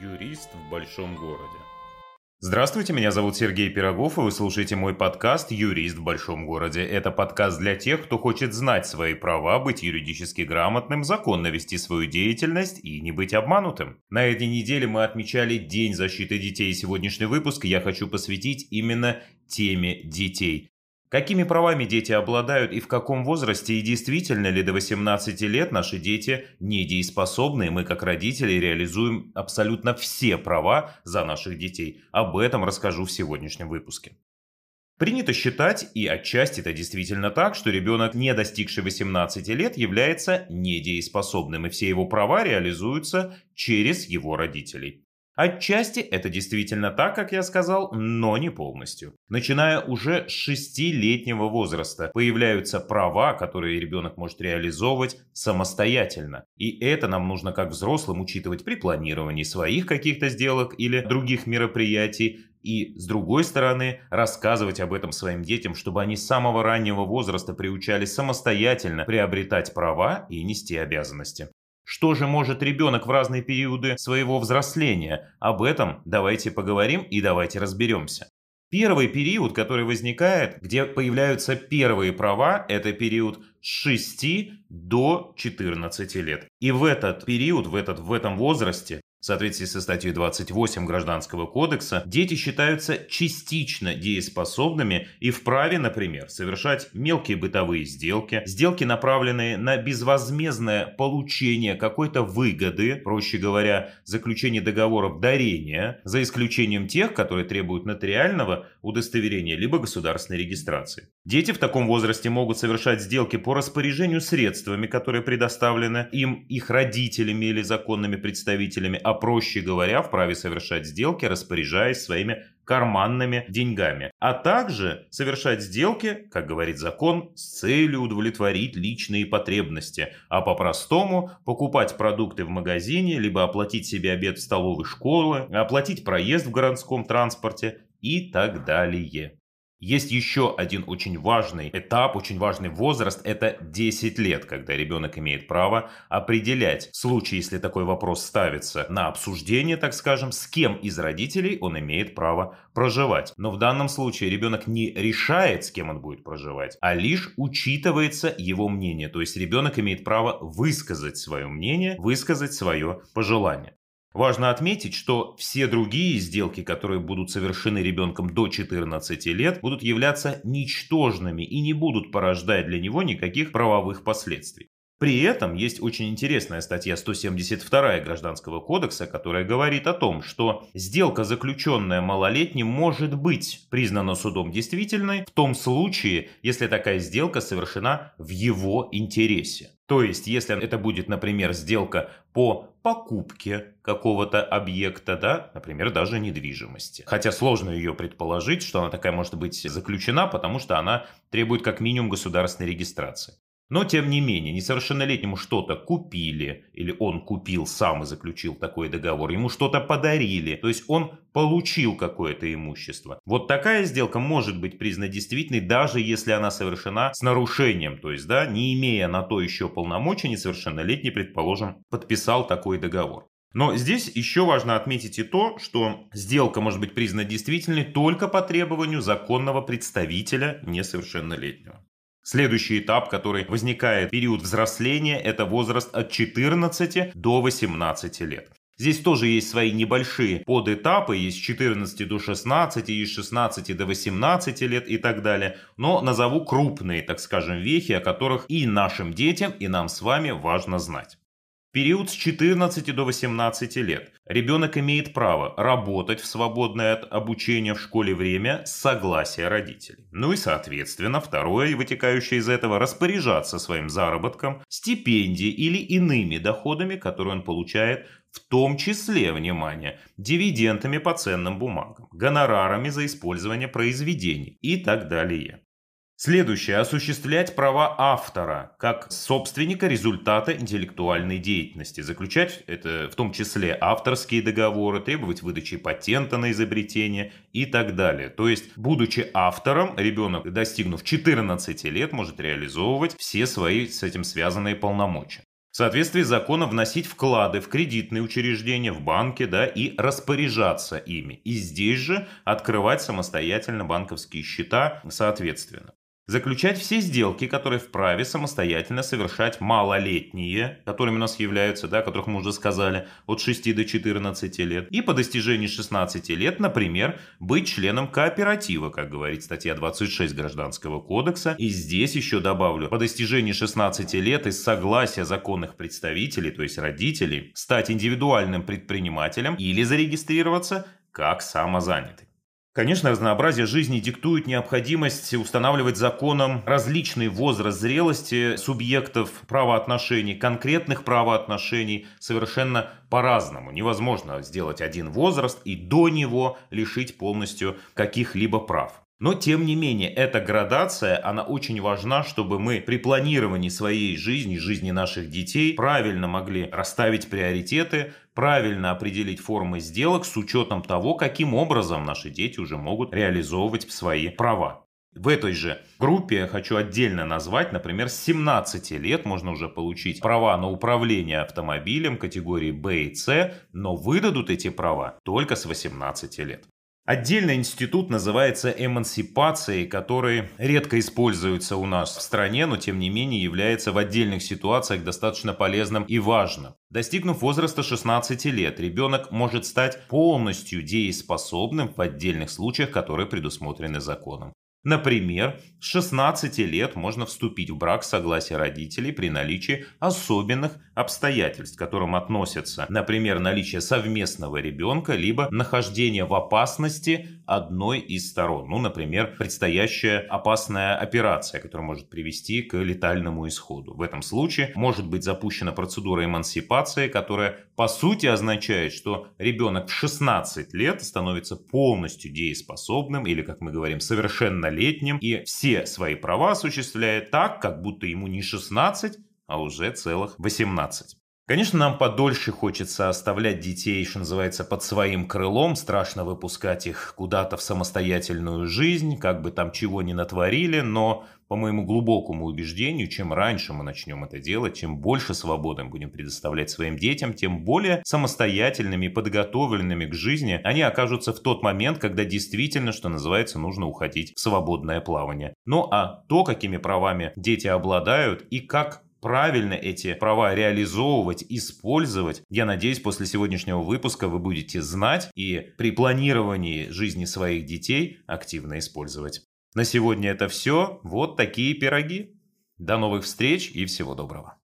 Юрист в большом городе. Здравствуйте, меня зовут Сергей Пирогов, и вы слушаете мой подкаст «Юрист в большом городе». Это подкаст для тех, кто хочет знать свои права, быть юридически грамотным, законно вести свою деятельность и не быть обманутым. На этой неделе мы отмечали День защиты детей, и сегодняшний выпуск я хочу посвятить именно теме детей. Какими правами дети обладают и в каком возрасте, и действительно ли до 18 лет наши дети недееспособны, и мы как родители реализуем абсолютно все права за наших детей. Об этом расскажу в сегодняшнем выпуске. Принято считать, и отчасти это действительно так, что ребенок, не достигший 18 лет, является недееспособным, и все его права реализуются через его родителей. Отчасти это действительно так, как я сказал, но не полностью. Начиная уже с шестилетнего возраста появляются права, которые ребенок может реализовывать самостоятельно. И это нам нужно как взрослым учитывать при планировании своих каких-то сделок или других мероприятий, и, с другой стороны, рассказывать об этом своим детям, чтобы они с самого раннего возраста приучались самостоятельно приобретать права и нести обязанности. Что же может ребенок в разные периоды своего взросления? Об этом давайте поговорим и давайте разберемся. Первый период, который возникает, где появляются первые права, это период с 6 до 14 лет. И в этот период, в, этот, в этом возрасте в соответствии со статьей 28 Гражданского кодекса, дети считаются частично дееспособными и вправе, например, совершать мелкие бытовые сделки, сделки, направленные на безвозмездное получение какой-то выгоды, проще говоря, заключение договоров дарения, за исключением тех, которые требуют нотариального удостоверения либо государственной регистрации. Дети в таком возрасте могут совершать сделки по распоряжению средствами, которые предоставлены им их родителями или законными представителями, а проще говоря, вправе совершать сделки, распоряжаясь своими карманными деньгами, а также совершать сделки, как говорит закон, с целью удовлетворить личные потребности, а по-простому покупать продукты в магазине, либо оплатить себе обед в столовой школы, оплатить проезд в городском транспорте и так далее. Есть еще один очень важный этап, очень важный возраст, это 10 лет, когда ребенок имеет право определять, в случае, если такой вопрос ставится на обсуждение, так скажем, с кем из родителей он имеет право проживать. Но в данном случае ребенок не решает, с кем он будет проживать, а лишь учитывается его мнение. То есть ребенок имеет право высказать свое мнение, высказать свое пожелание. Важно отметить, что все другие сделки, которые будут совершены ребенком до 14 лет, будут являться ничтожными и не будут порождать для него никаких правовых последствий. При этом есть очень интересная статья 172 Гражданского кодекса, которая говорит о том, что сделка, заключенная малолетним, может быть признана судом действительной в том случае, если такая сделка совершена в его интересе. То есть, если это будет, например, сделка по покупке какого-то объекта, да, например, даже недвижимости. Хотя сложно ее предположить, что она такая может быть заключена, потому что она требует как минимум государственной регистрации. Но, тем не менее, несовершеннолетнему что-то купили, или он купил сам и заключил такой договор, ему что-то подарили, то есть он получил какое-то имущество. Вот такая сделка может быть признана действительной, даже если она совершена с нарушением, то есть, да, не имея на то еще полномочий, несовершеннолетний, предположим, подписал такой договор. Но здесь еще важно отметить и то, что сделка может быть признана действительной только по требованию законного представителя несовершеннолетнего. Следующий этап, который возникает в период взросления, это возраст от 14 до 18 лет. Здесь тоже есть свои небольшие подэтапы, есть с 14 до 16, есть с 16 до 18 лет и так далее. Но назову крупные, так скажем, вехи, о которых и нашим детям, и нам с вами важно знать период с 14 до 18 лет ребенок имеет право работать в свободное от обучения в школе время с согласия родителей. Ну и соответственно, второе, вытекающее из этого, распоряжаться своим заработком, стипендией или иными доходами, которые он получает в том числе, внимание, дивидендами по ценным бумагам, гонорарами за использование произведений и так далее. Следующее. Осуществлять права автора как собственника результата интеллектуальной деятельности. Заключать это в том числе авторские договоры, требовать выдачи патента на изобретение и так далее. То есть, будучи автором, ребенок, достигнув 14 лет, может реализовывать все свои с этим связанные полномочия. В соответствии с законом вносить вклады в кредитные учреждения, в банки, да, и распоряжаться ими. И здесь же открывать самостоятельно банковские счета соответственно. Заключать все сделки, которые вправе самостоятельно совершать малолетние, которыми у нас являются, да, которых мы уже сказали, от 6 до 14 лет. И по достижении 16 лет, например, быть членом кооператива, как говорит статья 26 Гражданского кодекса. И здесь еще добавлю, по достижении 16 лет из согласия законных представителей, то есть родителей, стать индивидуальным предпринимателем или зарегистрироваться как самозанятый. Конечно, разнообразие жизни диктует необходимость устанавливать законом различный возраст зрелости субъектов правоотношений, конкретных правоотношений совершенно по-разному. Невозможно сделать один возраст и до него лишить полностью каких-либо прав. Но, тем не менее, эта градация, она очень важна, чтобы мы при планировании своей жизни, жизни наших детей, правильно могли расставить приоритеты, правильно определить формы сделок с учетом того, каким образом наши дети уже могут реализовывать свои права. В этой же группе я хочу отдельно назвать, например, с 17 лет можно уже получить права на управление автомобилем категории Б и С, но выдадут эти права только с 18 лет. Отдельный институт называется эмансипацией, который редко используется у нас в стране, но тем не менее является в отдельных ситуациях достаточно полезным и важным. Достигнув возраста 16 лет, ребенок может стать полностью дееспособным в отдельных случаях, которые предусмотрены законом. Например, с 16 лет можно вступить в брак с согласия родителей при наличии особенных обстоятельств, к которым относятся, например, наличие совместного ребенка, либо нахождение в опасности одной из сторон. Ну, например, предстоящая опасная операция, которая может привести к летальному исходу. В этом случае может быть запущена процедура эмансипации, которая по сути означает, что ребенок в 16 лет становится полностью дееспособным или, как мы говорим, совершеннолетним и все свои права осуществляет так, как будто ему не 16, а уже целых 18. Конечно, нам подольше хочется оставлять детей, что называется, под своим крылом. Страшно выпускать их куда-то в самостоятельную жизнь, как бы там чего ни натворили. Но, по моему глубокому убеждению, чем раньше мы начнем это делать, чем больше свободы мы будем предоставлять своим детям, тем более самостоятельными подготовленными к жизни они окажутся в тот момент, когда действительно, что называется, нужно уходить в свободное плавание. Ну а то, какими правами дети обладают и как правильно эти права реализовывать, использовать. Я надеюсь, после сегодняшнего выпуска вы будете знать и при планировании жизни своих детей активно использовать. На сегодня это все. Вот такие пироги. До новых встреч и всего доброго.